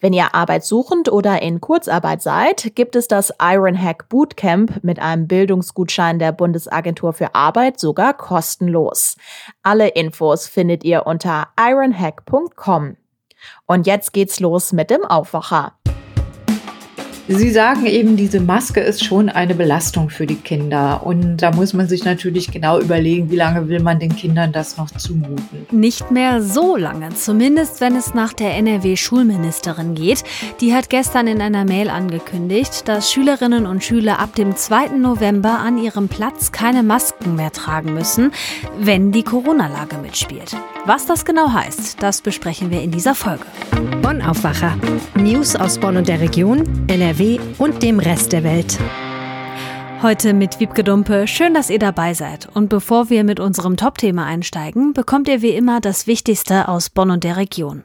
Wenn ihr arbeitssuchend oder in Kurzarbeit seid, gibt es das Ironhack Bootcamp mit einem Bildungsgutschein der Bundesagentur für Arbeit sogar kostenlos. Alle Infos findet ihr unter ironhack.com. Und jetzt geht's los mit dem Aufwacher. Sie sagen eben, diese Maske ist schon eine Belastung für die Kinder. Und da muss man sich natürlich genau überlegen, wie lange will man den Kindern das noch zumuten. Nicht mehr so lange, zumindest wenn es nach der NRW-Schulministerin geht. Die hat gestern in einer Mail angekündigt, dass Schülerinnen und Schüler ab dem 2. November an ihrem Platz keine Masken mehr tragen müssen, wenn die Corona-Lage mitspielt. Was das genau heißt, das besprechen wir in dieser Folge. Bonn Aufwacher. News aus Bonn und der Region, NRW und dem Rest der Welt. Heute mit Wiebke Dumpe. Schön, dass ihr dabei seid. Und bevor wir mit unserem Top-Thema einsteigen, bekommt ihr wie immer das Wichtigste aus Bonn und der Region.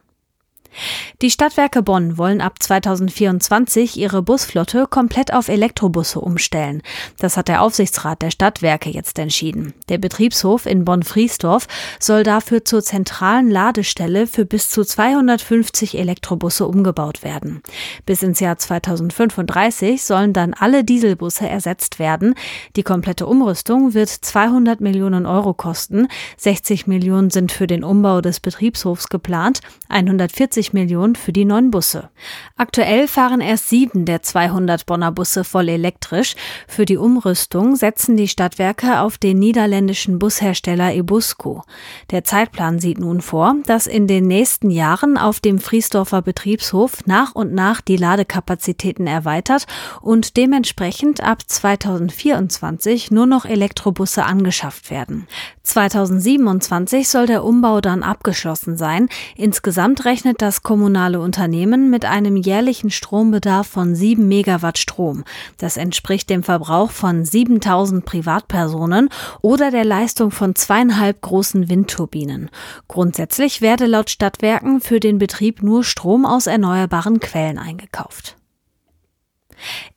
Die Stadtwerke Bonn wollen ab 2024 ihre Busflotte komplett auf Elektrobusse umstellen. Das hat der Aufsichtsrat der Stadtwerke jetzt entschieden. Der Betriebshof in Bonn-Friesdorf soll dafür zur zentralen Ladestelle für bis zu 250 Elektrobusse umgebaut werden. Bis ins Jahr 2035 sollen dann alle Dieselbusse ersetzt werden. Die komplette Umrüstung wird 200 Millionen Euro kosten. 60 Millionen sind für den Umbau des Betriebshofs geplant, 140 50 Millionen für die neuen Busse. Aktuell fahren erst sieben der 200 Bonner Busse voll elektrisch. Für die Umrüstung setzen die Stadtwerke auf den niederländischen Bushersteller Ebusco. Der Zeitplan sieht nun vor, dass in den nächsten Jahren auf dem Friesdorfer Betriebshof nach und nach die Ladekapazitäten erweitert und dementsprechend ab 2024 nur noch Elektrobusse angeschafft werden. 2027 soll der Umbau dann abgeschlossen sein. Insgesamt rechnet das kommunale Unternehmen mit einem jährlichen Strombedarf von 7 Megawatt Strom. Das entspricht dem Verbrauch von 7000 Privatpersonen oder der Leistung von zweieinhalb großen Windturbinen. Grundsätzlich werde laut Stadtwerken für den Betrieb nur Strom aus erneuerbaren Quellen eingekauft.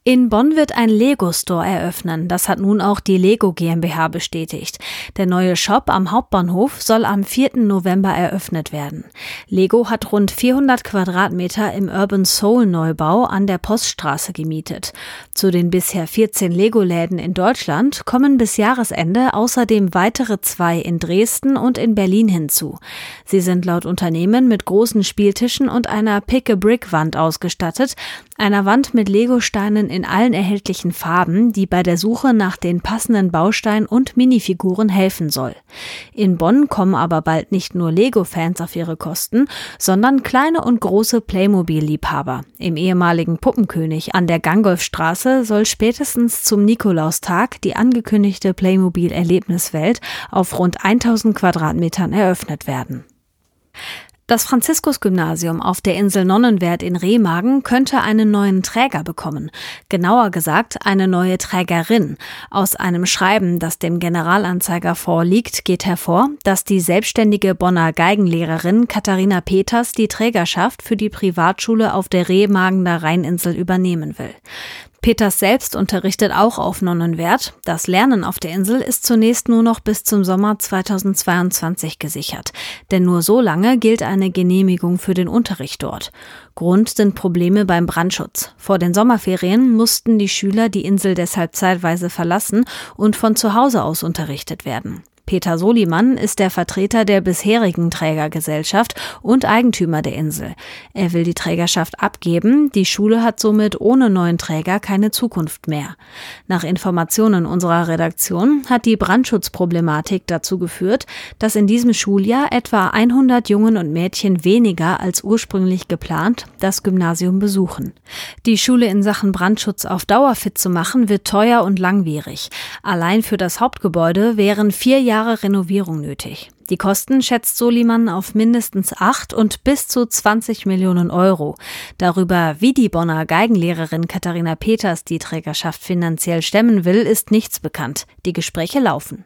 In Bonn wird ein Lego Store eröffnen. Das hat nun auch die Lego GmbH bestätigt. Der neue Shop am Hauptbahnhof soll am 4. November eröffnet werden. Lego hat rund 400 Quadratmeter im Urban Soul Neubau an der Poststraße gemietet. Zu den bisher 14 Lego-Läden in Deutschland kommen bis Jahresende außerdem weitere zwei in Dresden und in Berlin hinzu. Sie sind laut Unternehmen mit großen Spieltischen und einer Pick-a-Brick-Wand ausgestattet, einer Wand mit Lego-Steinen in allen erhältlichen Farben, die bei der Suche nach den passenden Bausteinen und Minifiguren helfen soll. In Bonn kommen aber bald nicht nur Lego-Fans auf ihre Kosten, sondern kleine und große Playmobil-Liebhaber. Im ehemaligen Puppenkönig an der Gangolfstraße soll spätestens zum Nikolaustag die angekündigte Playmobil-Erlebniswelt auf rund 1000 Quadratmetern eröffnet werden. Das Franziskus-Gymnasium auf der Insel Nonnenwert in Remagen könnte einen neuen Träger bekommen. Genauer gesagt, eine neue Trägerin. Aus einem Schreiben, das dem Generalanzeiger vorliegt, geht hervor, dass die selbstständige Bonner Geigenlehrerin Katharina Peters die Trägerschaft für die Privatschule auf der Remagener Rheininsel übernehmen will. Peters selbst unterrichtet auch auf Nonnenwert. Das Lernen auf der Insel ist zunächst nur noch bis zum Sommer 2022 gesichert. Denn nur so lange gilt eine Genehmigung für den Unterricht dort. Grund sind Probleme beim Brandschutz. Vor den Sommerferien mussten die Schüler die Insel deshalb zeitweise verlassen und von zu Hause aus unterrichtet werden. Peter Soliman ist der Vertreter der bisherigen Trägergesellschaft und Eigentümer der Insel. Er will die Trägerschaft abgeben. Die Schule hat somit ohne neuen Träger keine Zukunft mehr. Nach Informationen unserer Redaktion hat die Brandschutzproblematik dazu geführt, dass in diesem Schuljahr etwa 100 Jungen und Mädchen weniger als ursprünglich geplant das Gymnasium besuchen. Die Schule in Sachen Brandschutz auf Dauer fit zu machen, wird teuer und langwierig. Allein für das Hauptgebäude wären vier Jahre Jahre Renovierung nötig. Die Kosten schätzt Soliman auf mindestens 8 und bis zu 20 Millionen Euro. Darüber, wie die Bonner Geigenlehrerin Katharina Peters die Trägerschaft finanziell stemmen will, ist nichts bekannt. Die Gespräche laufen.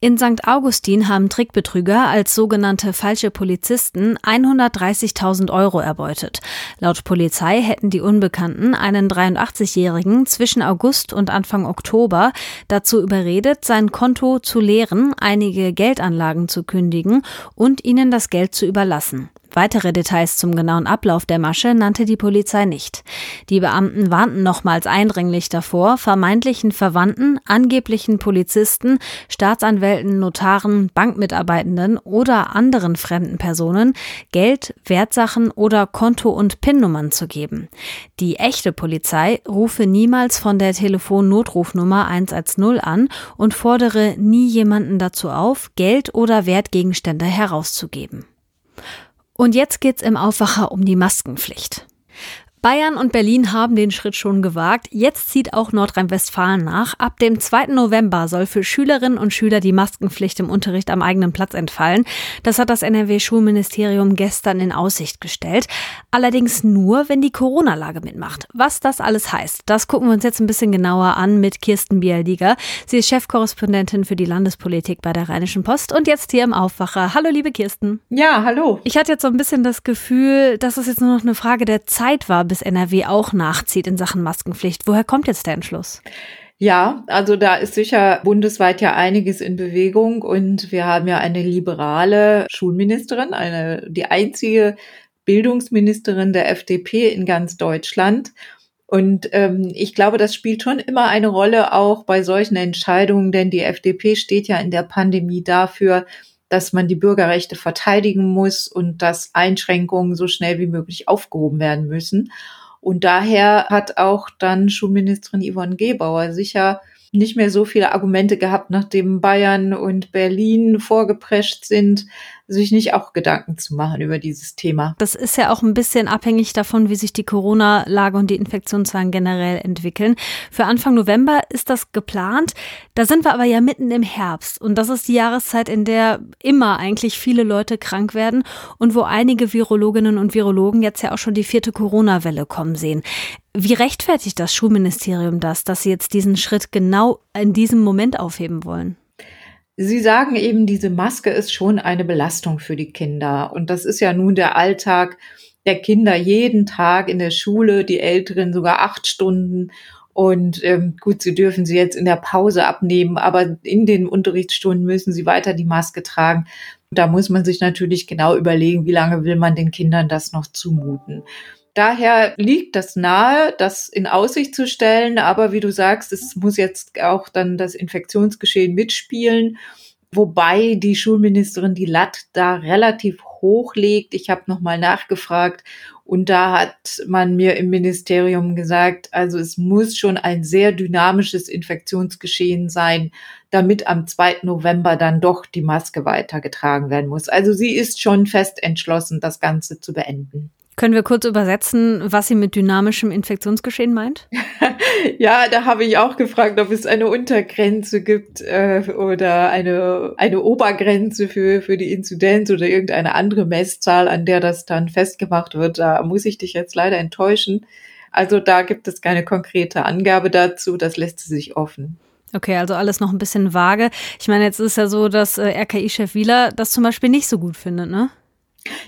In St. Augustin haben Trickbetrüger als sogenannte falsche Polizisten 130.000 Euro erbeutet. Laut Polizei hätten die Unbekannten einen 83-Jährigen zwischen August und Anfang Oktober dazu überredet, sein Konto zu leeren, einige Geldanlagen zu kündigen und ihnen das Geld zu überlassen. Weitere Details zum genauen Ablauf der Masche nannte die Polizei nicht. Die Beamten warnten nochmals eindringlich davor, vermeintlichen Verwandten, angeblichen Polizisten, Staatsanwälten, Notaren, Bankmitarbeitenden oder anderen fremden Personen Geld, Wertsachen oder Konto- und PIN-Nummern zu geben. Die echte Polizei rufe niemals von der Telefonnotrufnummer 110 an und fordere nie jemanden dazu auf, Geld oder Wertgegenstände herauszugeben. Und jetzt geht's im Aufwacher um die Maskenpflicht. Bayern und Berlin haben den Schritt schon gewagt. Jetzt zieht auch Nordrhein-Westfalen nach. Ab dem 2. November soll für Schülerinnen und Schüler die Maskenpflicht im Unterricht am eigenen Platz entfallen. Das hat das NRW-Schulministerium gestern in Aussicht gestellt. Allerdings nur, wenn die Corona-Lage mitmacht. Was das alles heißt, das gucken wir uns jetzt ein bisschen genauer an mit Kirsten Bialdiger. Sie ist Chefkorrespondentin für die Landespolitik bei der Rheinischen Post und jetzt hier im Aufwacher. Hallo, liebe Kirsten. Ja, hallo. Ich hatte jetzt so ein bisschen das Gefühl, dass es jetzt nur noch eine Frage der Zeit war, bis NRW auch nachzieht in Sachen Maskenpflicht. Woher kommt jetzt der Entschluss? Ja, also da ist sicher bundesweit ja einiges in Bewegung und wir haben ja eine liberale Schulministerin, eine, die einzige Bildungsministerin der FDP in ganz Deutschland. Und ähm, ich glaube, das spielt schon immer eine Rolle auch bei solchen Entscheidungen, denn die FDP steht ja in der Pandemie dafür, dass man die Bürgerrechte verteidigen muss und dass Einschränkungen so schnell wie möglich aufgehoben werden müssen. Und daher hat auch dann Schulministerin Yvonne Gebauer sicher nicht mehr so viele Argumente gehabt, nachdem Bayern und Berlin vorgeprescht sind, sich nicht auch Gedanken zu machen über dieses Thema. Das ist ja auch ein bisschen abhängig davon, wie sich die Corona-Lage und die Infektionszahlen generell entwickeln. Für Anfang November ist das geplant. Da sind wir aber ja mitten im Herbst und das ist die Jahreszeit, in der immer eigentlich viele Leute krank werden und wo einige Virologinnen und Virologen jetzt ja auch schon die vierte Corona-Welle kommen sehen. Wie rechtfertigt das Schulministerium das, dass sie jetzt diesen Schritt genau in diesem Moment aufheben wollen? Sie sagen eben, diese Maske ist schon eine Belastung für die Kinder. Und das ist ja nun der Alltag der Kinder jeden Tag in der Schule, die Älteren sogar acht Stunden. Und ähm, gut, sie dürfen sie jetzt in der Pause abnehmen, aber in den Unterrichtsstunden müssen sie weiter die Maske tragen. Da muss man sich natürlich genau überlegen, wie lange will man den Kindern das noch zumuten. Daher liegt das nahe, das in Aussicht zu stellen. Aber wie du sagst, es muss jetzt auch dann das Infektionsgeschehen mitspielen. Wobei die Schulministerin die Latt da relativ hoch legt. Ich habe nochmal nachgefragt und da hat man mir im Ministerium gesagt, also es muss schon ein sehr dynamisches Infektionsgeschehen sein, damit am 2. November dann doch die Maske weitergetragen werden muss. Also sie ist schon fest entschlossen, das Ganze zu beenden. Können wir kurz übersetzen, was sie mit dynamischem Infektionsgeschehen meint? ja, da habe ich auch gefragt, ob es eine Untergrenze gibt äh, oder eine, eine Obergrenze für, für die Inzidenz oder irgendeine andere Messzahl, an der das dann festgemacht wird. Da muss ich dich jetzt leider enttäuschen. Also da gibt es keine konkrete Angabe dazu. Das lässt sich offen. Okay, also alles noch ein bisschen vage. Ich meine, jetzt ist ja so, dass äh, RKI-Chef Wieler das zum Beispiel nicht so gut findet, ne?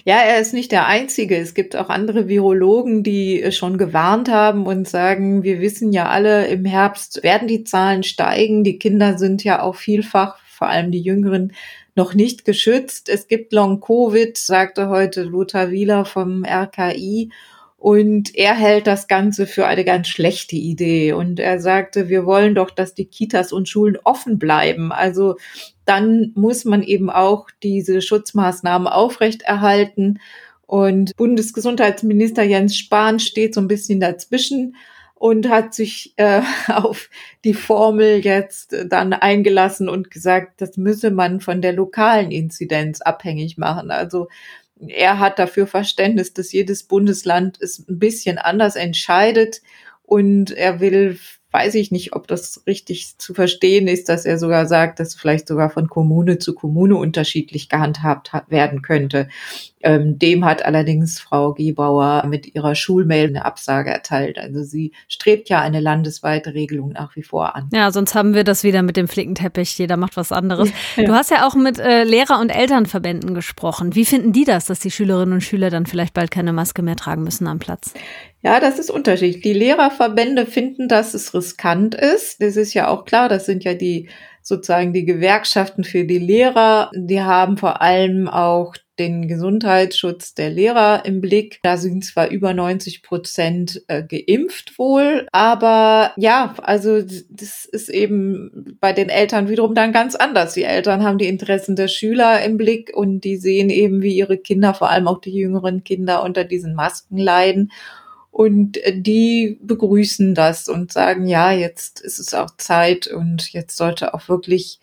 Ja, er ist nicht der Einzige. Es gibt auch andere Virologen, die äh, schon gewarnt haben und sagen, wir wissen ja alle, im Herbst werden die Zahlen steigen. Die Kinder sind ja auch vielfach, vor allem die Jüngeren, noch nicht geschützt. Es gibt Long-Covid, sagte heute Lothar Wieler vom RKI. Und er hält das Ganze für eine ganz schlechte Idee. Und er sagte, wir wollen doch, dass die Kitas und Schulen offen bleiben. Also dann muss man eben auch diese Schutzmaßnahmen aufrechterhalten. Und Bundesgesundheitsminister Jens Spahn steht so ein bisschen dazwischen und hat sich äh, auf die Formel jetzt dann eingelassen und gesagt, das müsse man von der lokalen Inzidenz abhängig machen. Also er hat dafür Verständnis, dass jedes Bundesland es ein bisschen anders entscheidet und er will weiß ich nicht, ob das richtig zu verstehen ist, dass er sogar sagt, dass vielleicht sogar von Kommune zu Kommune unterschiedlich gehandhabt werden könnte. Ähm, dem hat allerdings Frau Gebauer mit ihrer Schulmail eine Absage erteilt. Also sie strebt ja eine landesweite Regelung nach wie vor an. Ja, sonst haben wir das wieder mit dem Flickenteppich. Jeder macht was anderes. Ja. Du hast ja auch mit äh, Lehrer- und Elternverbänden gesprochen. Wie finden die das, dass die Schülerinnen und Schüler dann vielleicht bald keine Maske mehr tragen müssen am Platz? Ja, das ist unterschiedlich. Die Lehrerverbände finden, dass es riskant ist. Das ist ja auch klar, das sind ja die sozusagen die Gewerkschaften für die Lehrer. Die haben vor allem auch den Gesundheitsschutz der Lehrer im Blick. Da sind zwar über 90 Prozent äh, geimpft wohl, aber ja, also das ist eben bei den Eltern wiederum dann ganz anders. Die Eltern haben die Interessen der Schüler im Blick und die sehen eben, wie ihre Kinder, vor allem auch die jüngeren Kinder, unter diesen Masken leiden. Und äh, die begrüßen das und sagen, ja, jetzt ist es auch Zeit und jetzt sollte auch wirklich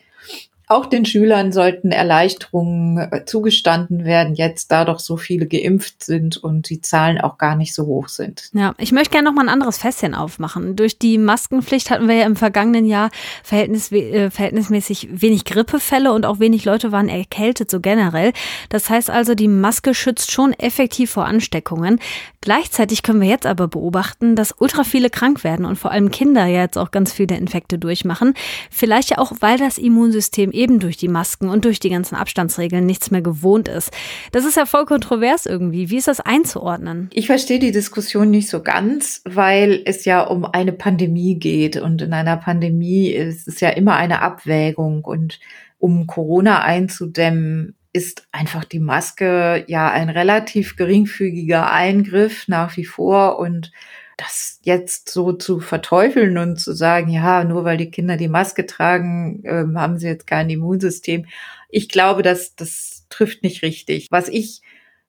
auch den Schülern sollten Erleichterungen äh, zugestanden werden, jetzt da doch so viele geimpft sind und die Zahlen auch gar nicht so hoch sind. Ja, ich möchte gerne noch mal ein anderes Fässchen aufmachen. Durch die Maskenpflicht hatten wir ja im vergangenen Jahr verhältnis, äh, verhältnismäßig wenig Grippefälle und auch wenig Leute waren erkältet, so generell. Das heißt also, die Maske schützt schon effektiv vor Ansteckungen. Gleichzeitig können wir jetzt aber beobachten, dass ultra viele krank werden und vor allem Kinder ja jetzt auch ganz viele Infekte durchmachen. Vielleicht ja auch, weil das Immunsystem eben durch die Masken und durch die ganzen Abstandsregeln nichts mehr gewohnt ist. Das ist ja voll kontrovers irgendwie. Wie ist das einzuordnen? Ich verstehe die Diskussion nicht so ganz, weil es ja um eine Pandemie geht und in einer Pandemie ist es ja immer eine Abwägung und um Corona einzudämmen, ist einfach die Maske ja ein relativ geringfügiger Eingriff nach wie vor und das jetzt so zu verteufeln und zu sagen, ja, nur weil die Kinder die Maske tragen, äh, haben sie jetzt kein Immunsystem. Ich glaube, dass das trifft nicht richtig. Was ich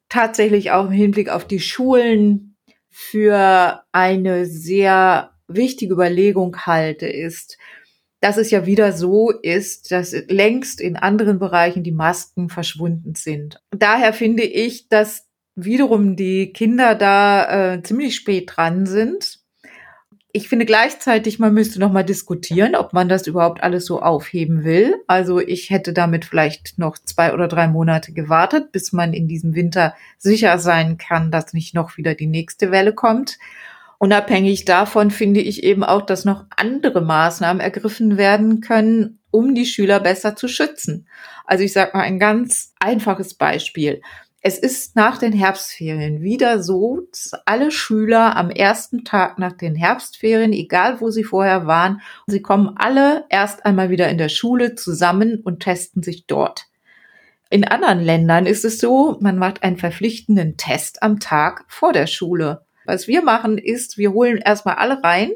tatsächlich auch im Hinblick auf die Schulen für eine sehr wichtige Überlegung halte, ist, dass es ja wieder so ist, dass längst in anderen Bereichen die Masken verschwunden sind. Daher finde ich, dass wiederum die Kinder da äh, ziemlich spät dran sind. Ich finde gleichzeitig, man müsste noch mal diskutieren, ob man das überhaupt alles so aufheben will. Also ich hätte damit vielleicht noch zwei oder drei Monate gewartet, bis man in diesem Winter sicher sein kann, dass nicht noch wieder die nächste Welle kommt. Unabhängig davon finde ich eben auch, dass noch andere Maßnahmen ergriffen werden können, um die Schüler besser zu schützen. Also ich sage mal ein ganz einfaches Beispiel. Es ist nach den Herbstferien wieder so, dass alle Schüler am ersten Tag nach den Herbstferien, egal wo sie vorher waren, sie kommen alle erst einmal wieder in der Schule zusammen und testen sich dort. In anderen Ländern ist es so, man macht einen verpflichtenden Test am Tag vor der Schule. Was wir machen ist, wir holen erstmal alle rein,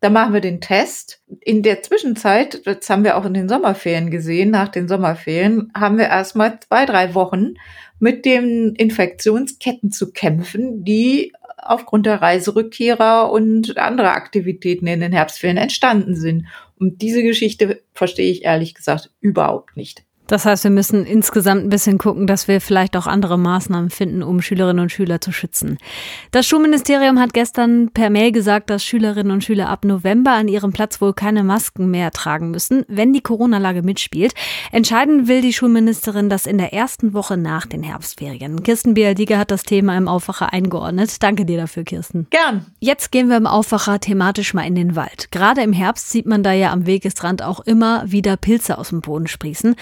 da machen wir den Test. In der Zwischenzeit, das haben wir auch in den Sommerferien gesehen, nach den Sommerferien haben wir erstmal zwei, drei Wochen mit den Infektionsketten zu kämpfen, die aufgrund der Reiserückkehrer und anderer Aktivitäten in den Herbstferien entstanden sind. Und diese Geschichte verstehe ich ehrlich gesagt überhaupt nicht. Das heißt, wir müssen insgesamt ein bisschen gucken, dass wir vielleicht auch andere Maßnahmen finden, um Schülerinnen und Schüler zu schützen. Das Schulministerium hat gestern per Mail gesagt, dass Schülerinnen und Schüler ab November an ihrem Platz wohl keine Masken mehr tragen müssen, wenn die Corona-Lage mitspielt. Entscheiden will die Schulministerin das in der ersten Woche nach den Herbstferien. Kirsten Bialdiger hat das Thema im Aufwacher eingeordnet. Danke dir dafür, Kirsten. Gern. Jetzt gehen wir im Aufwacher thematisch mal in den Wald. Gerade im Herbst sieht man da ja am Wegesrand auch immer wieder Pilze aus dem Boden sprießen.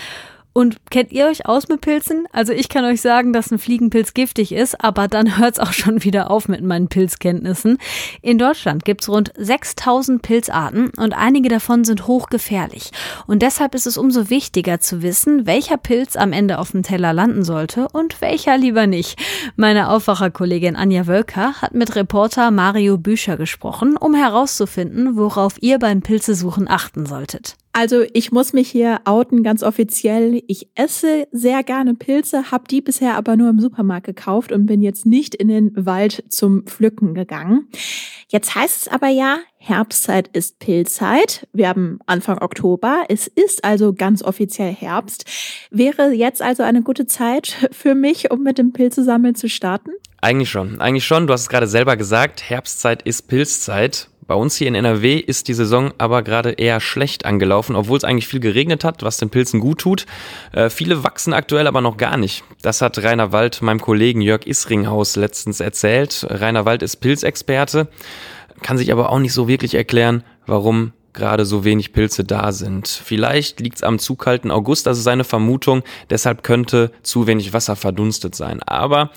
Und kennt ihr euch aus mit Pilzen? Also ich kann euch sagen, dass ein Fliegenpilz giftig ist, aber dann hört es auch schon wieder auf mit meinen Pilzkenntnissen. In Deutschland gibt es rund 6000 Pilzarten und einige davon sind hochgefährlich. Und deshalb ist es umso wichtiger zu wissen, welcher Pilz am Ende auf dem Teller landen sollte und welcher lieber nicht. Meine Aufwacherkollegin Anja Wölker hat mit Reporter Mario Bücher gesprochen, um herauszufinden, worauf ihr beim Pilzesuchen achten solltet. Also ich muss mich hier outen, ganz offiziell. Ich esse sehr gerne Pilze, habe die bisher aber nur im Supermarkt gekauft und bin jetzt nicht in den Wald zum Pflücken gegangen. Jetzt heißt es aber ja, Herbstzeit ist Pilzzeit. Wir haben Anfang Oktober. Es ist also ganz offiziell Herbst. Wäre jetzt also eine gute Zeit für mich, um mit dem Pilzesammeln zu starten? Eigentlich schon. Eigentlich schon. Du hast es gerade selber gesagt. Herbstzeit ist Pilzzeit. Bei uns hier in NRW ist die Saison aber gerade eher schlecht angelaufen, obwohl es eigentlich viel geregnet hat, was den Pilzen gut tut. Äh, viele wachsen aktuell aber noch gar nicht. Das hat Rainer Wald meinem Kollegen Jörg Isringhaus letztens erzählt. Rainer Wald ist Pilzexperte, kann sich aber auch nicht so wirklich erklären, warum gerade so wenig Pilze da sind. Vielleicht liegt es am zu kalten August, ist seine Vermutung, deshalb könnte zu wenig Wasser verdunstet sein. Aber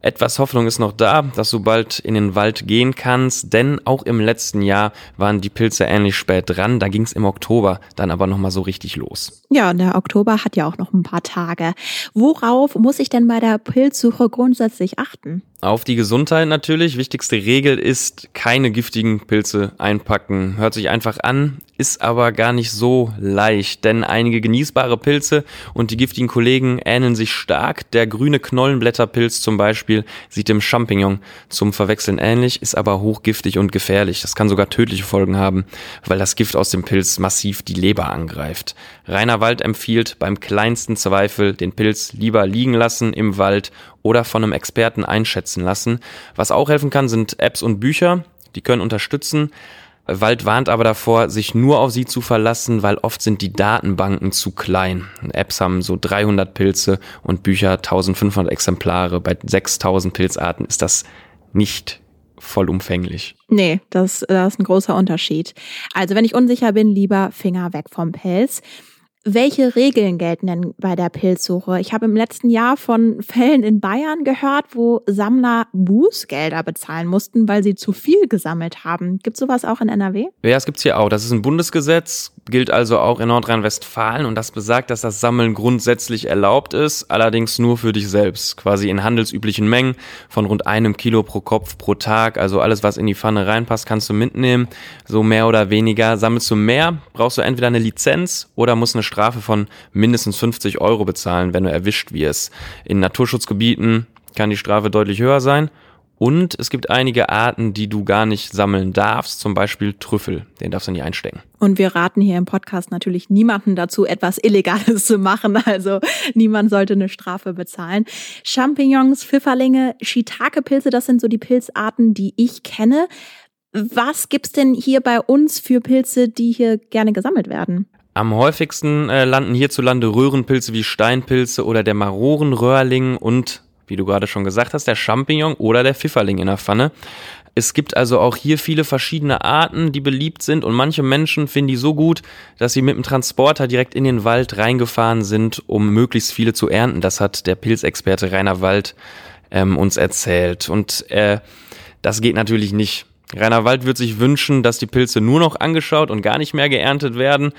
etwas Hoffnung ist noch da, dass du bald in den Wald gehen kannst, denn auch im letzten Jahr waren die Pilze ähnlich spät dran. Da ging es im Oktober dann aber nochmal so richtig los. Ja, und der Oktober hat ja auch noch ein paar Tage. Worauf muss ich denn bei der Pilzsuche grundsätzlich achten? Auf die Gesundheit natürlich. Wichtigste Regel ist, keine giftigen Pilze einpacken. Hört sich einfach an, ist aber gar nicht so leicht, denn einige genießbare Pilze und die giftigen Kollegen ähneln sich stark. Der grüne Knollenblätterpilz zum Beispiel sieht dem Champignon zum Verwechseln ähnlich, ist aber hochgiftig und gefährlich. Das kann sogar tödliche Folgen haben, weil das Gift aus dem Pilz massiv die Leber angreift. Rainer Wald empfiehlt beim kleinsten Zweifel den Pilz lieber liegen lassen im Wald oder von einem Experten einschätzen lassen. Was auch helfen kann, sind Apps und Bücher. Die können unterstützen. Wald warnt aber davor, sich nur auf sie zu verlassen, weil oft sind die Datenbanken zu klein. Apps haben so 300 Pilze und Bücher 1500 Exemplare. Bei 6000 Pilzarten ist das nicht vollumfänglich. Nee, das, das ist ein großer Unterschied. Also wenn ich unsicher bin, lieber Finger weg vom Pilz. Welche Regeln gelten denn bei der Pilzsuche? Ich habe im letzten Jahr von Fällen in Bayern gehört, wo Sammler Bußgelder bezahlen mussten, weil sie zu viel gesammelt haben. Gibt es sowas auch in NRW? Ja, es gibt's hier auch. Das ist ein Bundesgesetz, gilt also auch in Nordrhein-Westfalen und das besagt, dass das Sammeln grundsätzlich erlaubt ist, allerdings nur für dich selbst, quasi in handelsüblichen Mengen von rund einem Kilo pro Kopf pro Tag. Also alles, was in die Pfanne reinpasst, kannst du mitnehmen. So mehr oder weniger. Sammelst du mehr, brauchst du entweder eine Lizenz oder musst eine Strafe von mindestens 50 Euro bezahlen, wenn du erwischt wirst. In Naturschutzgebieten kann die Strafe deutlich höher sein. Und es gibt einige Arten, die du gar nicht sammeln darfst, zum Beispiel Trüffel, den darfst du nicht einstecken. Und wir raten hier im Podcast natürlich niemanden dazu, etwas Illegales zu machen. Also niemand sollte eine Strafe bezahlen. Champignons, Pfifferlinge, Shiitake-Pilze, das sind so die Pilzarten, die ich kenne. Was gibt's denn hier bei uns für Pilze, die hier gerne gesammelt werden? Am häufigsten äh, landen hierzulande Röhrenpilze wie Steinpilze oder der Marorenröhrling und, wie du gerade schon gesagt hast, der Champignon oder der Pfifferling in der Pfanne. Es gibt also auch hier viele verschiedene Arten, die beliebt sind und manche Menschen finden die so gut, dass sie mit dem Transporter direkt in den Wald reingefahren sind, um möglichst viele zu ernten. Das hat der Pilzexperte Rainer Wald ähm, uns erzählt. Und äh, das geht natürlich nicht. Rainer Wald wird sich wünschen, dass die Pilze nur noch angeschaut und gar nicht mehr geerntet werden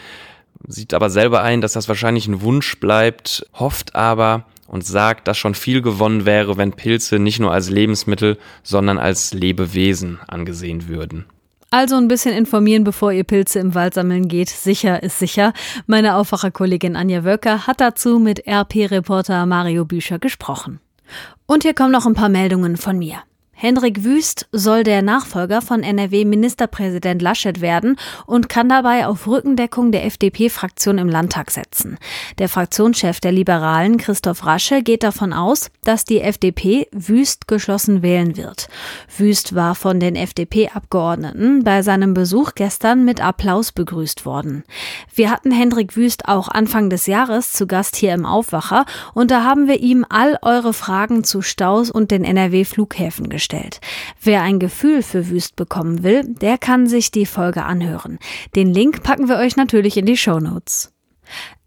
sieht aber selber ein, dass das wahrscheinlich ein Wunsch bleibt, hofft aber und sagt, dass schon viel gewonnen wäre, wenn Pilze nicht nur als Lebensmittel, sondern als Lebewesen angesehen würden. Also ein bisschen informieren, bevor ihr Pilze im Wald sammeln geht. Sicher ist sicher. Meine Aufwacherkollegin Anja Wöcker hat dazu mit RP-Reporter Mario Bücher gesprochen. Und hier kommen noch ein paar Meldungen von mir. Hendrik Wüst soll der Nachfolger von NRW-Ministerpräsident Laschet werden und kann dabei auf Rückendeckung der FDP-Fraktion im Landtag setzen. Der Fraktionschef der Liberalen, Christoph Rasche, geht davon aus, dass die FDP Wüst geschlossen wählen wird. Wüst war von den FDP-Abgeordneten bei seinem Besuch gestern mit Applaus begrüßt worden. Wir hatten Hendrik Wüst auch Anfang des Jahres zu Gast hier im Aufwacher und da haben wir ihm all eure Fragen zu Staus und den NRW-Flughäfen gestellt gestellt. Wer ein Gefühl für Wüst bekommen will, der kann sich die Folge anhören. Den Link packen wir euch natürlich in die Show Notes.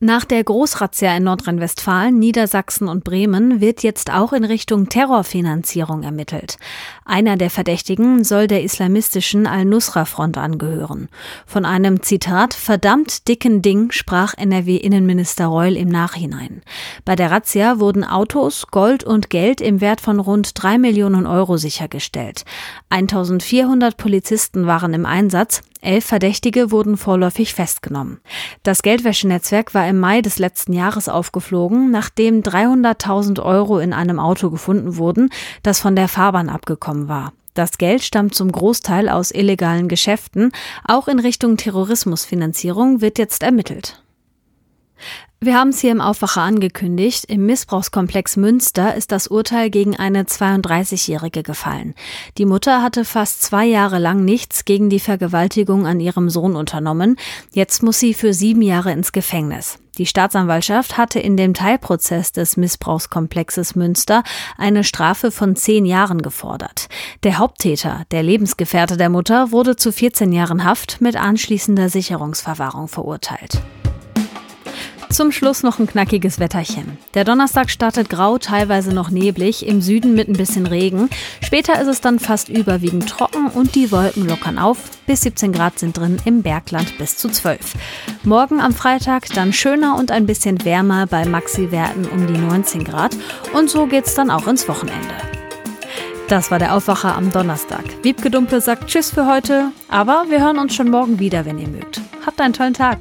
Nach der Großrazzia in Nordrhein-Westfalen, Niedersachsen und Bremen wird jetzt auch in Richtung Terrorfinanzierung ermittelt. Einer der Verdächtigen soll der islamistischen Al-Nusra-Front angehören. Von einem Zitat verdammt dicken Ding sprach NRW-Innenminister Reul im Nachhinein. Bei der Razzia wurden Autos, Gold und Geld im Wert von rund drei Millionen Euro sichergestellt. 1400 Polizisten waren im Einsatz, Elf Verdächtige wurden vorläufig festgenommen. Das Geldwäschenetzwerk war im Mai des letzten Jahres aufgeflogen, nachdem 300.000 Euro in einem Auto gefunden wurden, das von der Fahrbahn abgekommen war. Das Geld stammt zum Großteil aus illegalen Geschäften. Auch in Richtung Terrorismusfinanzierung wird jetzt ermittelt. Wir haben es hier im Aufwacher angekündigt. Im Missbrauchskomplex Münster ist das Urteil gegen eine 32-Jährige gefallen. Die Mutter hatte fast zwei Jahre lang nichts gegen die Vergewaltigung an ihrem Sohn unternommen. Jetzt muss sie für sieben Jahre ins Gefängnis. Die Staatsanwaltschaft hatte in dem Teilprozess des Missbrauchskomplexes Münster eine Strafe von zehn Jahren gefordert. Der Haupttäter, der Lebensgefährte der Mutter, wurde zu 14 Jahren Haft mit anschließender Sicherungsverwahrung verurteilt. Zum Schluss noch ein knackiges Wetterchen. Der Donnerstag startet grau, teilweise noch neblig, im Süden mit ein bisschen Regen. Später ist es dann fast überwiegend trocken und die Wolken lockern auf. Bis 17 Grad sind drin, im Bergland bis zu 12. Morgen am Freitag dann schöner und ein bisschen wärmer bei Maxi-Werten um die 19 Grad. Und so geht's dann auch ins Wochenende. Das war der Aufwacher am Donnerstag. Wiebke Dumpe sagt Tschüss für heute, aber wir hören uns schon morgen wieder, wenn ihr mögt. Habt einen tollen Tag.